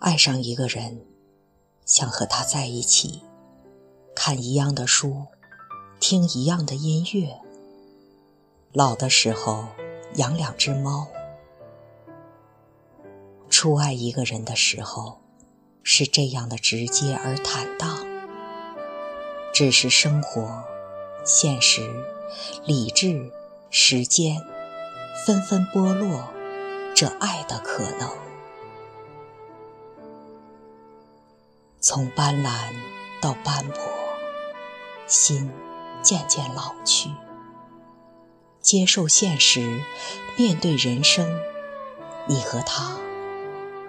爱上一个人，想和他在一起，看一样的书，听一样的音乐，老的时候养两只猫。初爱一个人的时候，是这样的直接而坦荡。只是生活、现实、理智、时间，纷纷剥落这爱的可能。从斑斓到斑驳，心渐渐老去。接受现实，面对人生，你和他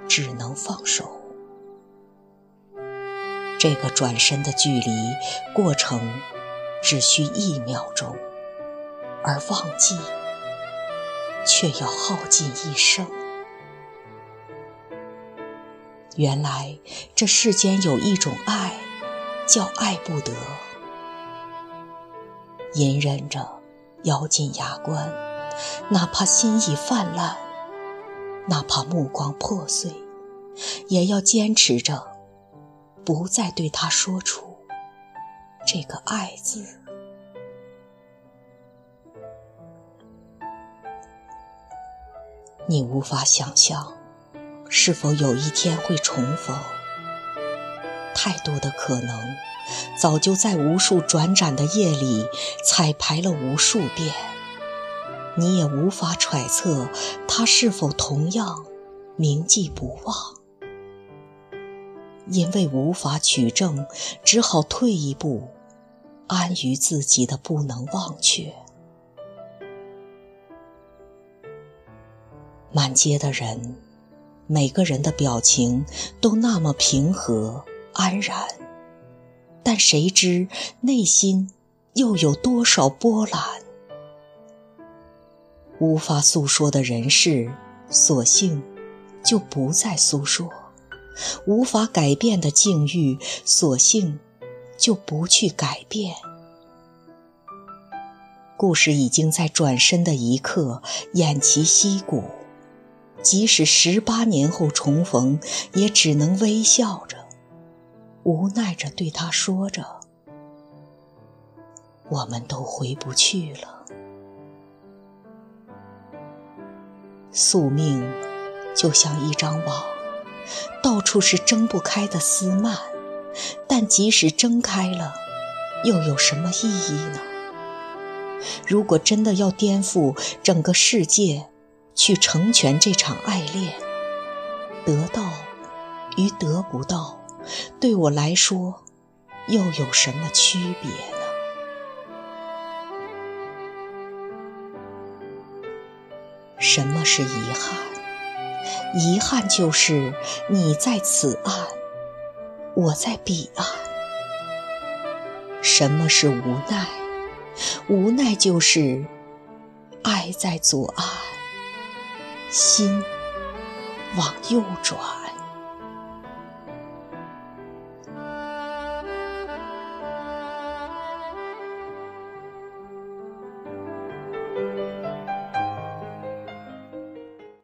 只能放手。这个转身的距离过程只需一秒钟，而忘记却要耗尽一生。原来这世间有一种爱，叫爱不得。隐忍着，咬紧牙关，哪怕心已泛滥，哪怕目光破碎，也要坚持着。不再对他说出这个“爱”字。你无法想象，是否有一天会重逢。太多的可能，早就在无数转展的夜里彩排了无数遍。你也无法揣测，他是否同样铭记不忘。因为无法取证，只好退一步，安于自己的不能忘却。满街的人，每个人的表情都那么平和安然，但谁知内心又有多少波澜？无法诉说的人事，索性就不再诉说。无法改变的境遇，索性就不去改变。故事已经在转身的一刻偃旗息鼓，即使十八年后重逢，也只能微笑着，无奈着对他说着：“我们都回不去了。”宿命就像一张网。到处是睁不开的丝蔓，但即使睁开了，又有什么意义呢？如果真的要颠覆整个世界，去成全这场爱恋，得到与得不到，对我来说，又有什么区别呢？什么是遗憾？遗憾就是你在此岸，我在彼岸。什么是无奈？无奈就是爱在左岸，心往右转。